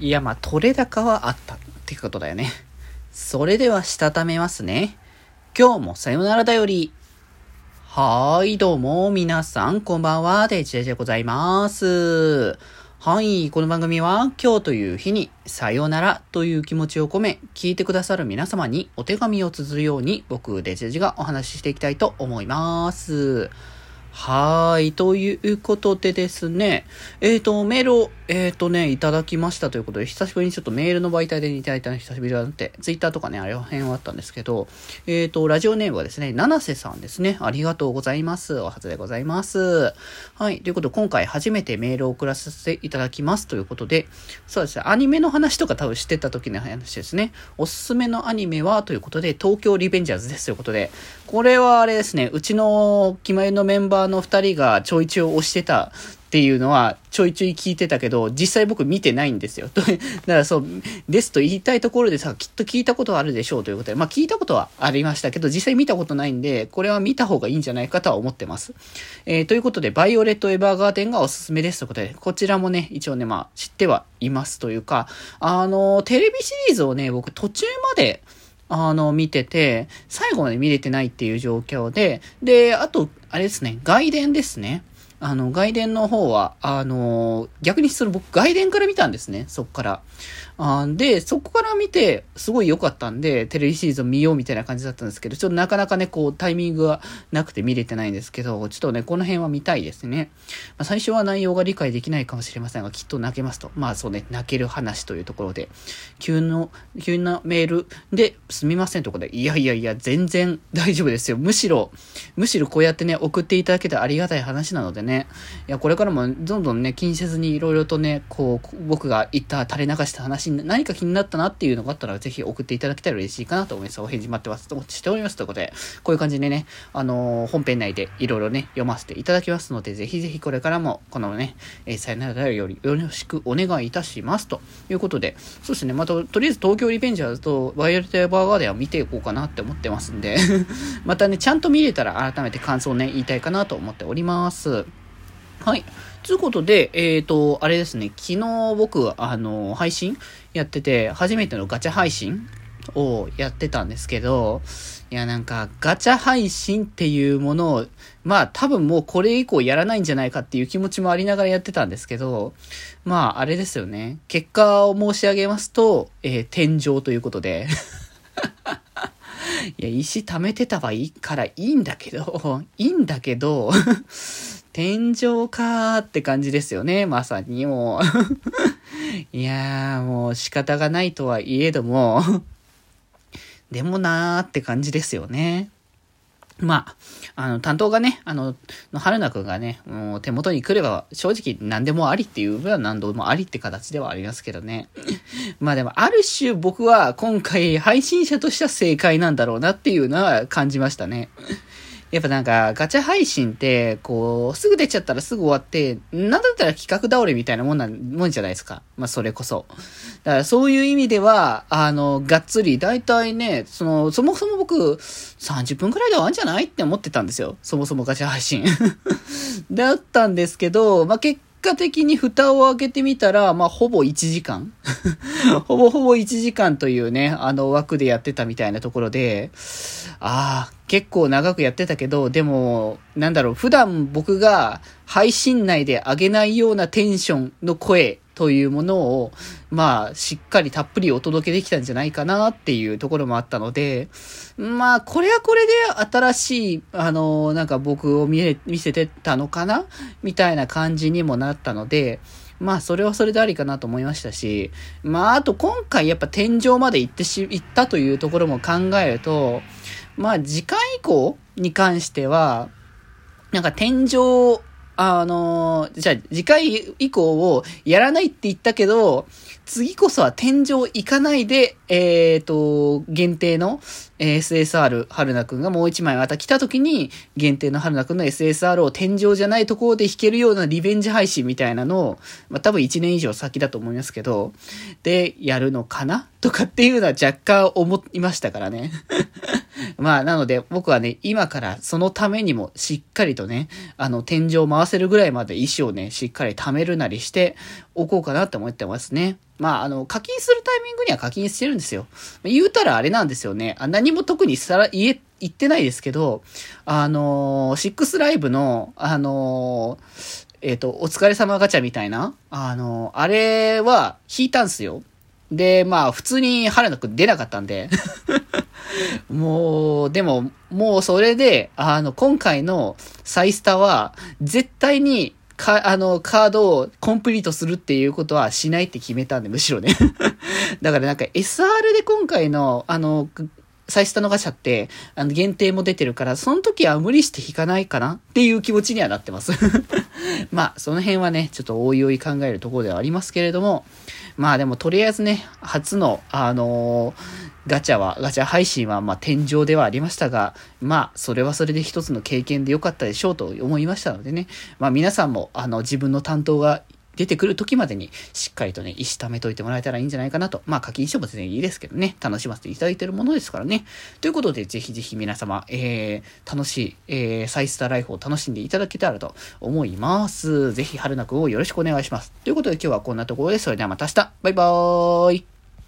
いや、まあ、取れ高はあったってことだよね。それでは、したためますね。今日もさよならだより。はーい、どうも、皆さん、こんばんは、デジェジでございます。はい、この番組は、今日という日に、さよならという気持ちを込め、聞いてくださる皆様にお手紙を綴るように、僕、デジェジがお話ししていきたいと思います。はい。ということでですね、えっ、ー、と、メールを、えっ、ー、とね、いただきましたということで、久しぶりにちょっとメールの媒体でいただいたの久しぶりだなって、ツイッターとかね、あれは辺はあったんですけど、えっ、ー、と、ラジオネームはですね、七瀬さんですね。ありがとうございます。おはずでございます。はい。ということで、今回初めてメールを送らせていただきますということで、そうですね、アニメの話とか多分知ってた時の話ですね。おすすめのアニメはということで、東京リベンジャーズですということで、これはあれですね、うちの決まりのメンバーの二人がちょいちょい押してたっていうのはちょいちょい聞いてたけど、実際僕見てないんですよ。だからそう、ですと言いたいところでさ、きっと聞いたことはあるでしょうということで、まあ聞いたことはありましたけど、実際見たことないんで、これは見た方がいいんじゃないかとは思ってます。えー、ということで、バイオレット・エヴァーガーデンがおすすめですということで、こちらもね、一応ね、まあ知ってはいますというか、あの、テレビシリーズをね、僕途中まで、あの、見てて、最後まで見れてないっていう状況で、で、あと、あれですね、外伝ですね。あの、外伝の方は、あの、逆にその僕、外伝から見たんですね、そっから。あで、そこから見て、すごい良かったんで、テレビシリーズを見ようみたいな感じだったんですけど、ちょっとなかなかね、こう、タイミングがなくて見れてないんですけど、ちょっとね、この辺は見たいですね。まあ、最初は内容が理解できないかもしれませんが、きっと泣けますと。まあそうね、泣ける話というところで、急の、急なメールで、すみませんとこで、いやいやいや、全然大丈夫ですよ。むしろ、むしろこうやってね、送っていただけてありがたい話なのでね、ねいや、これからもどんどんね、気にせずにいろいろとね、こう、僕が言った垂れ流した話に何か気になったなっていうのがあったら、ぜひ送っていただけたら嬉しいかなと思います。お返事待ってます。としております。ということで、こういう感じでね、あのー、本編内でいろいろね、読ませていただきますので、ぜひぜひこれからも、このね、えー、さよならだよりよろしくお願いいたします。ということで、そうですね、また、とりあえず東京リベンジャーズとバイオレット・エヴァーガーデンは見ていこうかなって思ってますんで またね、ちゃんと見れたら改めて感想をね、言いたいかなと思っております。はい。ということで、えっ、ー、と、あれですね、昨日僕、あの、配信やってて、初めてのガチャ配信をやってたんですけど、いや、なんか、ガチャ配信っていうものを、まあ、多分もうこれ以降やらないんじゃないかっていう気持ちもありながらやってたんですけど、まあ、あれですよね。結果を申し上げますと、えー、天井ということで。いや、石貯めてたはいいからいいんだけど、いいんだけど、天井かーって感じですよね、まさにもう いやー、もう仕方がないとはいえどもでもなーって感じですよね。まあ、あの、担当がね、あの、の春菜くんがね、もう手元に来れば正直何でもありっていう分は何度もありって形ではありますけどね。まあでも、ある種僕は今回配信者としては正解なんだろうなっていうのは感じましたね。やっぱなんか、ガチャ配信って、こう、すぐ出ちゃったらすぐ終わって、なんだったら企画倒れみたいなもんなん、もんじゃないですか。まあ、それこそ。だからそういう意味では、あの、がっつり、だいたいね、その、そもそも僕、30分くらいで終わんじゃないって思ってたんですよ。そもそもガチャ配信。だったんですけど、まあ、結果的に蓋を開けてみたら、まあ、ほぼ1時間 ほぼほぼ1時間というね、あの枠でやってたみたいなところで、ああ、結構長くやってたけど、でも、なんだろう、普段僕が配信内で上げないようなテンションの声というものを、まあ、しっかりたっぷりお届けできたんじゃないかなっていうところもあったので、まあ、これはこれで新しい、あの、なんか僕を見見せてたのかな？みたいな感じにもなったので、まあ、それはそれでありかなと思いましたし、まあ、あと今回やっぱ天井まで行ってし、行ったというところも考えると、まあ、次回以降に関しては、なんか天井あの、じゃあ次回以降をやらないって言ったけど、次こそは天井行かないで、えっ、ー、と、限定の SSR 春菜くんがもう一枚また来た時に、限定の春菜くんの SSR を天井じゃないところで弾けるようなリベンジ配信みたいなのを、まあ多分1年以上先だと思いますけど、で、やるのかな？とかっていうのは若干思いましたからね。まあ、なので僕はね、今からそのためにもしっかりとね、あの、天井を回せるぐらいまで石をね、しっかり貯めるなりしておこうかなって思ってますね。まあ、あの、課金するタイミングには課金してるんですよ。言うたらあれなんですよね。あ何も特にさら、言え、言ってないですけど、あのー、シックスライブの、あのー、えっ、ー、と、お疲れ様ガチャみたいな、あの、あれは引いたんすよ。で、まあ、普通に春菜くん出なかったんでもう、でも、もうそれで、あの、今回のサイスタは、絶対に、か、あの、カードをコンプリートするっていうことはしないって決めたんで、むしろね。だからなんか SR で今回の、あの、サイスタのガチャって、あの、限定も出てるから、その時は無理して引かないかなっていう気持ちにはなってます。まあ、その辺はね、ちょっとおいおい考えるところではありますけれども、まあでもとりあえずね、初の、あのー、ガチャは、ガチャ配信は、まあ、天井ではありましたが、まあ、それはそれで一つの経験で良かったでしょうと思いましたのでね、まあ、皆さんも、あの、自分の担当が出てくる時までに、しっかりとね、石貯めといてもらえたらいいんじゃないかなと。まあ、課金しても全然いいですけどね、楽しませていただいてるものですからね。ということで、ぜひぜひ皆様、えー、楽しい、えー、サイスターライフを楽しんでいただけたらと思います。ぜひ、春菜くんをよろしくお願いします。ということで、今日はこんなところで。それではまた明日。バイバーイ。